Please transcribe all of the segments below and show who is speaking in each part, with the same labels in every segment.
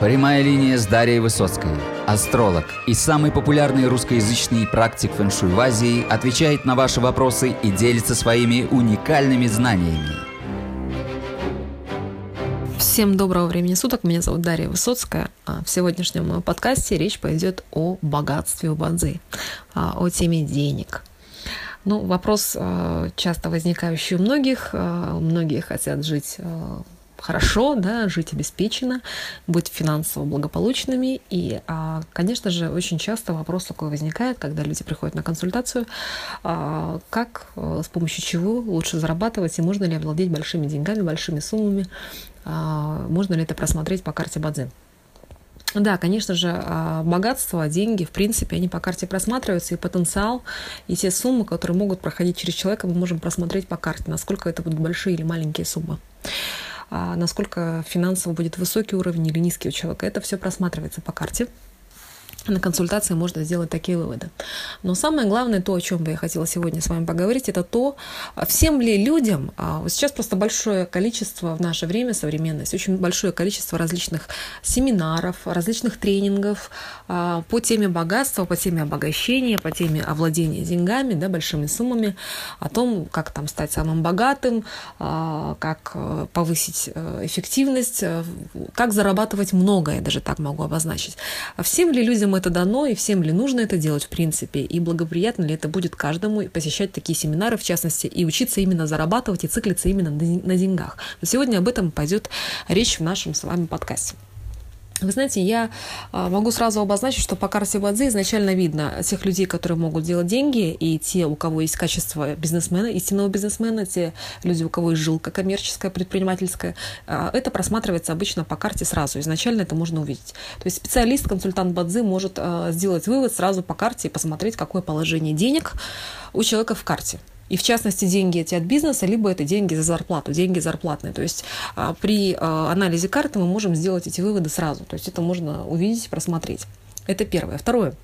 Speaker 1: Прямая линия с Дарьей Высоцкой. Астролог и самый популярный русскоязычный практик фэншуй в Азии отвечает на ваши вопросы и делится своими уникальными знаниями.
Speaker 2: Всем доброго времени суток. Меня зовут Дарья Высоцкая. А в сегодняшнем подкасте речь пойдет о богатстве у бадзи, а, о теме денег. Ну, вопрос а, часто возникающий у многих. Многие хотят жить хорошо, да, жить обеспеченно, быть финансово благополучными. И, а, конечно же, очень часто вопрос такой возникает, когда люди приходят на консультацию, а, как, э, с помощью чего лучше зарабатывать, и можно ли овладеть большими деньгами, большими суммами, а, можно ли это просмотреть по карте Бадзи. Да, конечно же, богатство, деньги, в принципе, они по карте просматриваются, и потенциал, и те суммы, которые могут проходить через человека, мы можем просмотреть по карте, насколько это будут большие или маленькие суммы. А насколько финансово будет высокий уровень или низкий у человека. Это все просматривается по карте на консультации можно сделать такие выводы. Но самое главное, то, о чем бы я хотела сегодня с вами поговорить, это то, всем ли людям, а, сейчас просто большое количество в наше время, современность, очень большое количество различных семинаров, различных тренингов а, по теме богатства, по теме обогащения, по теме овладения деньгами, да, большими суммами, о том, как там стать самым богатым, а, как э, повысить э, эффективность, э, как зарабатывать многое, даже так могу обозначить. Всем ли людям это дано, и всем ли нужно это делать в принципе, и благоприятно ли это будет каждому посещать такие семинары, в частности, и учиться именно зарабатывать, и циклиться именно на деньгах. Но сегодня об этом пойдет речь в нашем с вами подкасте. Вы знаете, я а, могу сразу обозначить, что по карте Бадзи изначально видно тех людей, которые могут делать деньги, и те, у кого есть качество бизнесмена, истинного бизнесмена, те люди, у кого есть жилка коммерческая, предпринимательская. А, это просматривается обычно по карте сразу. Изначально это можно увидеть. То есть специалист, консультант Бадзи может а, сделать вывод сразу по карте и посмотреть, какое положение денег у человека в карте. И в частности, деньги эти от бизнеса, либо это деньги за зарплату, деньги зарплатные. То есть а, при а, анализе карты мы можем сделать эти выводы сразу. То есть это можно увидеть, просмотреть. Это первое. Второе.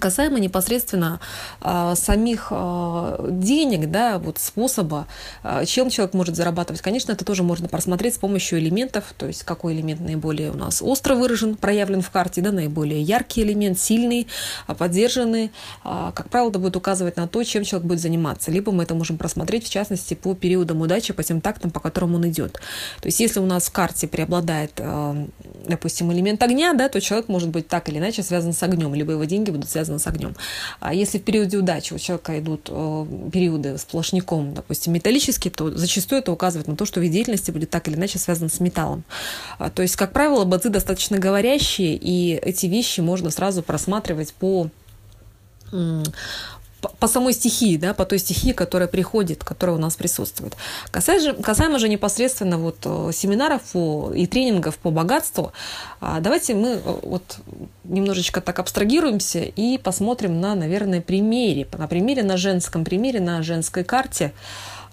Speaker 2: Касаемо непосредственно э, самих э, денег, да, вот способа, э, чем человек может зарабатывать, конечно, это тоже можно просмотреть с помощью элементов, то есть какой элемент наиболее у нас остро выражен, проявлен в карте, да, наиболее яркий элемент, сильный, поддержанный. Э, как правило, это будет указывать на то, чем человек будет заниматься. Либо мы это можем просмотреть, в частности, по периодам удачи, по тем тактам, по которым он идет. То есть если у нас в карте преобладает, э, допустим, элемент огня, да, то человек может быть так или иначе связан с огнем, либо его деньги будут связано с огнем. А если в периоде удачи у человека идут э, периоды сплошняком, допустим, металлические, то зачастую это указывает на то, что вид деятельности будет так или иначе связан с металлом. А, то есть, как правило, бадзи достаточно говорящие, и эти вещи можно сразу просматривать по по самой стихии, да, по той стихии, которая приходит, которая у нас присутствует. Касаемо, касаемо же непосредственно вот э, семинаров по, и тренингов по богатству, а, давайте мы э, вот немножечко так абстрагируемся и посмотрим на, наверное, примере, на примере, на женском примере, на женской карте,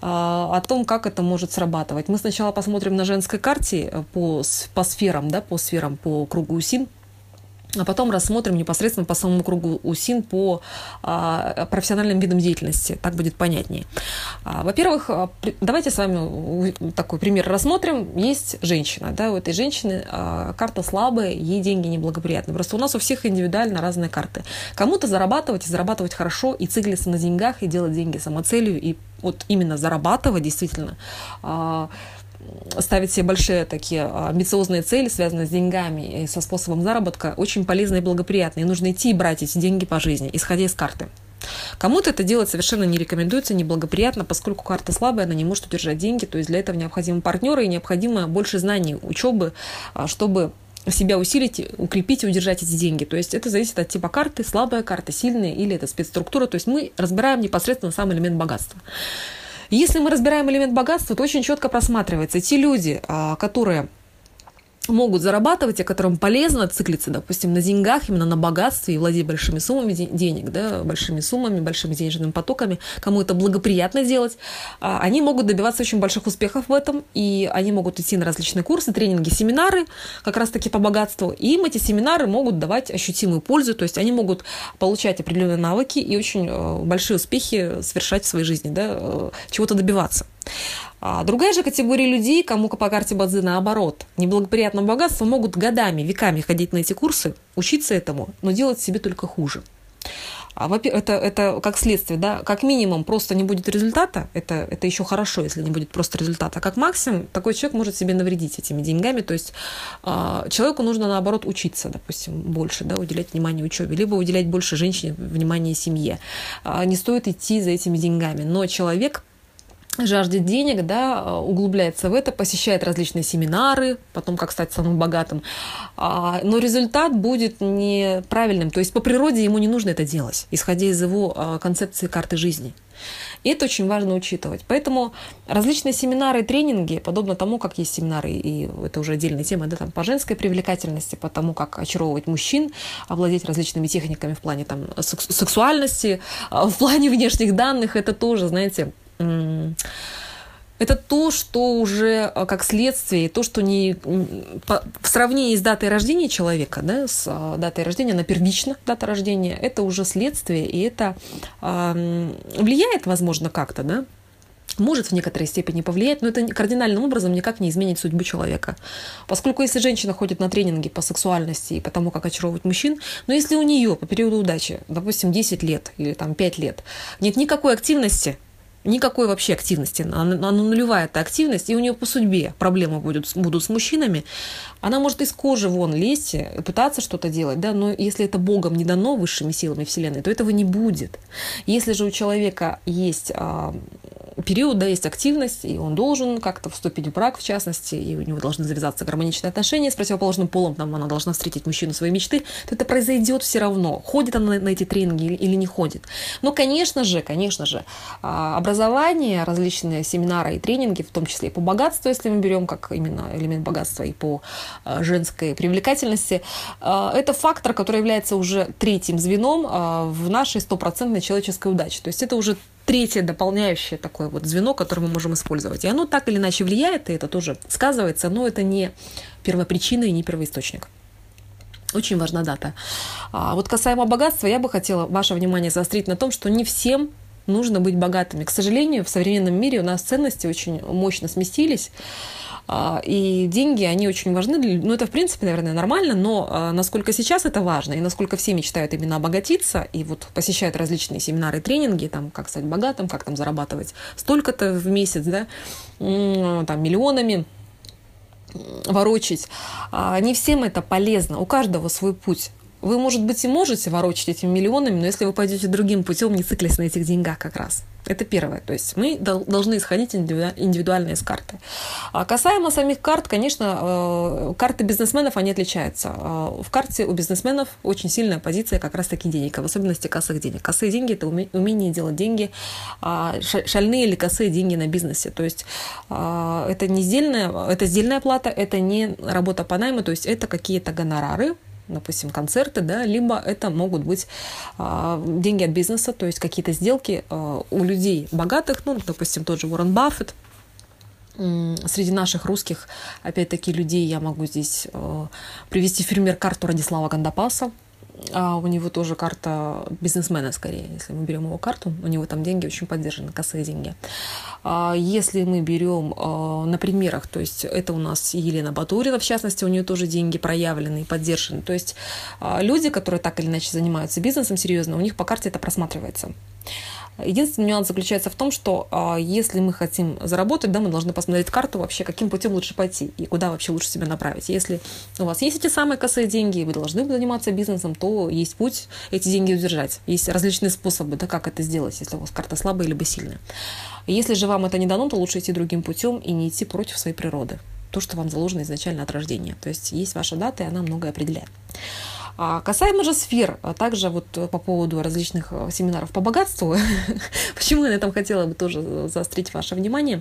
Speaker 2: а, о том, как это может срабатывать. Мы сначала посмотрим на женской карте э, по, по сферам, да, по сферам, по кругу УСИН, а потом рассмотрим непосредственно по самому кругу УСИН по а, профессиональным видам деятельности. Так будет понятнее. А, во-первых, а, давайте с вами такой пример рассмотрим. Есть женщина. Да, у этой женщины а, карта слабая, ей деньги неблагоприятны. Просто у нас у всех индивидуально разные карты. Кому-то зарабатывать и зарабатывать хорошо, и циклиться на деньгах, и делать деньги самоцелью, и вот именно зарабатывать действительно а, ставить себе большие такие а, амбициозные цели, связанные с деньгами и со способом заработка, очень полезно и благоприятно. И нужно идти и брать эти деньги по жизни, исходя из карты. Кому-то это делать совершенно не рекомендуется, неблагоприятно, поскольку карта слабая, она не может удержать деньги, то есть для этого необходимы партнеры и необходимо больше знаний, учебы, а, чтобы себя усилить, укрепить и удержать эти деньги. То есть это зависит от типа карты, слабая карта, сильная или это спецструктура. То есть мы разбираем непосредственно сам элемент богатства. Если мы разбираем элемент богатства, то очень четко просматривается. Те люди, а, которые могут зарабатывать, и которым полезно циклиться, допустим, на деньгах, именно на богатстве и владеть большими суммами денег, да, большими суммами, большими денежными потоками, кому это благоприятно делать, а, они могут добиваться очень больших успехов в этом, и они могут идти на различные курсы, тренинги, семинары, как раз-таки по богатству, и им эти семинары могут давать ощутимую пользу, то есть они могут получать определенные навыки и очень э, большие успехи совершать в своей жизни, да, э, чего-то добиваться. А другая же категория людей, кому по карте Бадзи наоборот, неблагоприятное богатство, могут годами, веками ходить на эти курсы, учиться этому, но делать себе только хуже. А, это, это как следствие, да, как минимум просто не будет результата, это, это еще хорошо, если не будет просто результата, а как максимум такой человек может себе навредить этими деньгами, то есть э, человеку нужно наоборот учиться, допустим, больше, да, уделять внимание учебе, либо уделять больше женщине внимание семье. Э, не стоит идти за этими деньгами, но человек жаждет денег, да, углубляется в это, посещает различные семинары, потом как стать самым богатым, а, но результат будет неправильным, то есть по природе ему не нужно это делать, исходя из его а, концепции карты жизни. И это очень важно учитывать. Поэтому различные семинары и тренинги, подобно тому, как есть семинары, и это уже отдельная тема, да, там, по женской привлекательности, по тому, как очаровывать мужчин, овладеть различными техниками в плане там, сексуальности, а, в плане внешних данных, это тоже, знаете, это то, что уже а, как следствие, то, что не в сравнении с датой рождения человека, да, с а, датой рождения, она первична, дата рождения, это уже следствие, и это э, влияет, возможно, как-то, да, может в некоторой степени повлиять, но это кардинальным образом никак не изменит судьбу человека. Поскольку если женщина ходит на тренинги по сексуальности и по тому, как очаровывать мужчин, но если у нее по периоду удачи, допустим, 10 лет или там 5 лет, нет никакой активности, никакой вообще активности. Она, она нулевая эта активность, и у нее по судьбе проблемы будут, будут с мужчинами. Она может из кожи вон лезть и пытаться что-то делать, да, но если это Богом не дано высшими силами Вселенной, то этого не будет. Если же у человека есть а, период, да, есть активность, и он должен как-то вступить в брак, в частности, и у него должны завязаться гармоничные отношения с противоположным полом, там она должна встретить мужчину своей мечты, то это произойдет все равно, ходит она на эти тренинги или не ходит. Но, конечно же, конечно же, а, образование, различные семинары и тренинги, в том числе и по богатству, если мы берем как именно элемент богатства, и по а, женской привлекательности, а, это фактор, который является уже третьим звеном в нашей стопроцентной человеческой удаче. То есть это уже третье дополняющее такое вот звено, которое мы можем использовать. И оно так или иначе влияет, и это тоже сказывается, но это не первопричина и не первоисточник. Очень важна дата. А вот касаемо богатства, я бы хотела ваше внимание заострить на том, что не всем нужно быть богатыми. К сожалению, в современном мире у нас ценности очень мощно сместились. А, и деньги, они очень важны. Ну, это, в принципе, наверное, нормально, но а, насколько сейчас это важно, и насколько все мечтают именно обогатиться, и вот посещают различные семинары, тренинги, там, как стать богатым, как там зарабатывать столько-то в месяц, да, там, миллионами, ворочить. А, не всем это полезно, у каждого свой путь. Вы, может быть, и можете ворочать этими миллионами, но если вы пойдете другим путем, не циклясь на этих деньгах как раз. Это первое. То есть мы должны исходить индивидуально из карты. А касаемо самих карт, конечно, э, карты бизнесменов, они отличаются. Э, в карте у бизнесменов очень сильная позиция как раз-таки денег, в особенности косых денег. Косые деньги – это умение делать деньги, а шальные или косые деньги на бизнесе. То есть э, это не сдельная, это сдельная плата, это не работа по найму, то есть это какие-то гонорары, допустим, концерты, да, либо это могут быть а, деньги от бизнеса, то есть какие-то сделки а, у людей богатых, ну, допустим, тот же Уоррен Баффет, Среди наших русских, опять-таки, людей я могу здесь э, привести фермер карту Радислава Гандапаса, а у него тоже карта бизнесмена скорее. Если мы берем его карту, у него там деньги очень поддержаны, косые деньги. А если мы берем а, на примерах, то есть это у нас Елена Батурина, в частности, у нее тоже деньги проявлены и поддержаны. То есть а, люди, которые так или иначе занимаются бизнесом серьезно, у них по карте это просматривается. Единственный нюанс заключается в том, что а, если мы хотим заработать, да, мы должны посмотреть карту вообще, каким путем лучше пойти и куда вообще лучше себя направить. Если у вас есть эти самые косые деньги, и вы должны заниматься бизнесом, то есть путь эти деньги удержать. Есть различные способы, да, как это сделать, если у вас карта слабая либо сильная. Если же вам это не дано, то лучше идти другим путем и не идти против своей природы. То, что вам заложено изначально от рождения. То есть есть ваша дата, и она многое определяет. А касаемо же сфер, а также вот по поводу различных э, семинаров по богатству, почему я на этом хотела бы тоже заострить ваше внимание,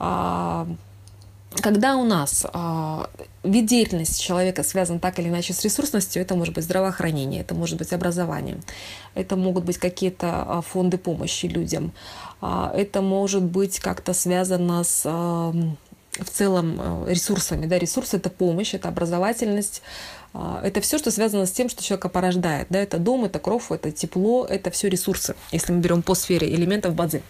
Speaker 2: а, когда у нас а, вид деятельности человека связан так или иначе с ресурсностью, это может быть здравоохранение, это может быть образование, это могут быть какие-то фонды помощи людям, это может быть как-то связано с в целом э, ресурсами. Да? Ресурсы – это помощь, это образовательность, это все, что связано с тем, что человека порождает. Да? Это дом, это кровь, это тепло, это все ресурсы, если мы берем по сфере элементов базы.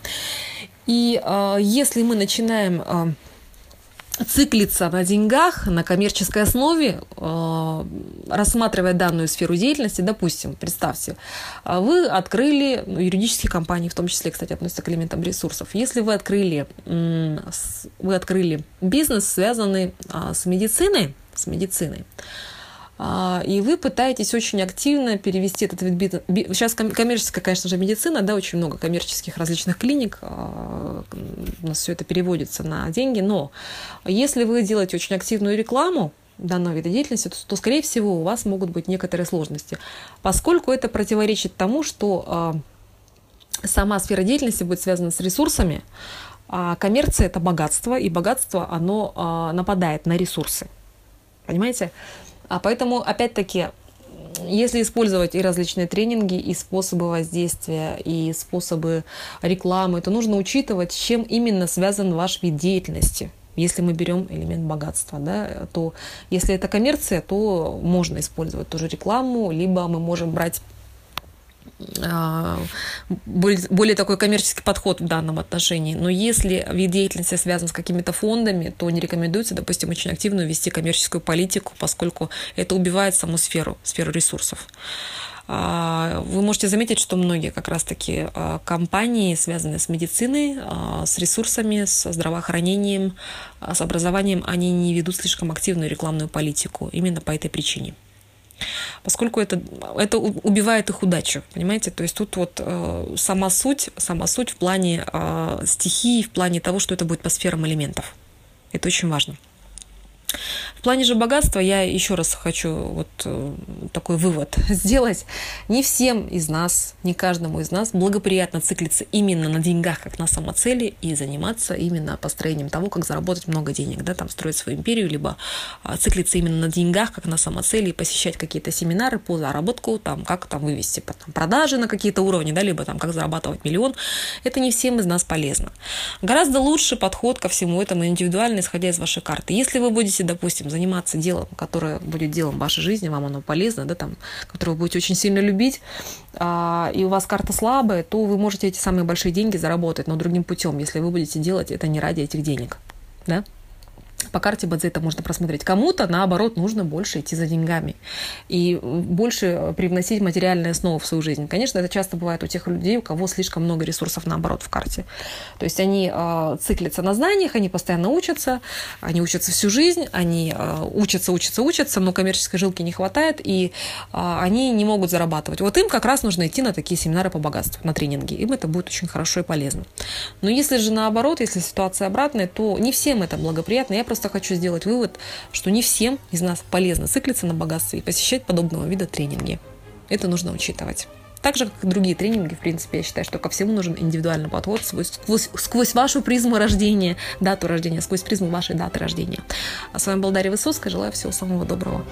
Speaker 2: И э, если мы начинаем э, циклиться на деньгах на коммерческой основе, э, рассматривая данную сферу деятельности, допустим, представьте, вы открыли ну, юридические компании, в том числе, кстати, относятся к элементам ресурсов. Если вы открыли, вы открыли бизнес, связанный а, с медициной, с медициной, а, и вы пытаетесь очень активно перевести этот вид бизнеса. Сейчас коммерческая, конечно же, медицина, да, очень много коммерческих различных клиник, а, у нас все это переводится на деньги, но если вы делаете очень активную рекламу, данного вида деятельности, то, то, скорее всего, у вас могут быть некоторые сложности, поскольку это противоречит тому, что а, сама сфера деятельности будет связана с ресурсами, а коммерция – это богатство, и богатство, оно нападает на ресурсы. Понимаете? А поэтому, опять-таки, если использовать и различные тренинги, и способы воздействия, и способы рекламы, то нужно учитывать, с чем именно связан ваш вид деятельности. Если мы берем элемент богатства, да, то если это коммерция, то можно использовать тоже рекламу, либо мы можем брать а, более, такой коммерческий подход в данном отношении. Но если вид деятельности связан с какими-то фондами, то не рекомендуется, допустим, очень активно вести коммерческую политику, поскольку это убивает саму сферу, сферу ресурсов. А, вы можете заметить, что многие как раз-таки а, компании, связанные с медициной, с ресурсами, с здравоохранением, с образованием, они не ведут слишком активную рекламную политику именно по этой причине поскольку это, это убивает их удачу, понимаете? То есть тут вот э, сама суть, сама суть в плане э, стихии, в плане того, что это будет по сферам элементов. Это очень важно. Плане же богатства я еще раз хочу вот э, такой вывод сделать. Не всем из нас, не каждому из нас благоприятно циклиться именно на деньгах, как на самоцели, и заниматься именно построением того, как заработать много денег, да, там строить свою империю, либо а, циклиться именно на деньгах, как на самоцели, и посещать какие-то семинары по заработку, там, как там вывести там, продажи на какие-то уровни, да, либо там, как зарабатывать миллион. Это не всем из нас полезно. Гораздо лучше подход ко всему этому индивидуально, исходя из вашей карты. Если вы будете допустим, заниматься делом, которое будет делом вашей жизни, вам оно полезно, да, там, которое вы будете очень сильно любить, а, и у вас карта слабая, то вы можете эти самые большие деньги заработать, но другим путем, если вы будете делать это не ради этих денег. Да? По карте Бадзе это можно просмотреть. Кому-то, наоборот, нужно больше идти за деньгами и больше привносить материальную основу в свою жизнь. Конечно, это часто бывает у тех людей, у кого слишком много ресурсов, наоборот, в карте. То есть они э, циклятся на знаниях, они постоянно учатся, они учатся всю жизнь, они э, учатся, учатся, учатся, но коммерческой жилки не хватает, и э, они не могут зарабатывать. Вот им как раз нужно идти на такие семинары по богатству, на тренинги. Им это будет очень хорошо и полезно. Но если же наоборот, если ситуация обратная, то не всем это благоприятно. Я просто хочу сделать вывод, что не всем из нас полезно циклиться на богатстве и посещать подобного вида тренинги. Это нужно учитывать. Так же, как и другие тренинги, в принципе, я считаю, что ко всему нужен индивидуальный подход сквозь, сквозь, вашу призму рождения, дату рождения, сквозь призму вашей даты рождения. А с вами был Дарья Высоцкая. Желаю всего самого доброго.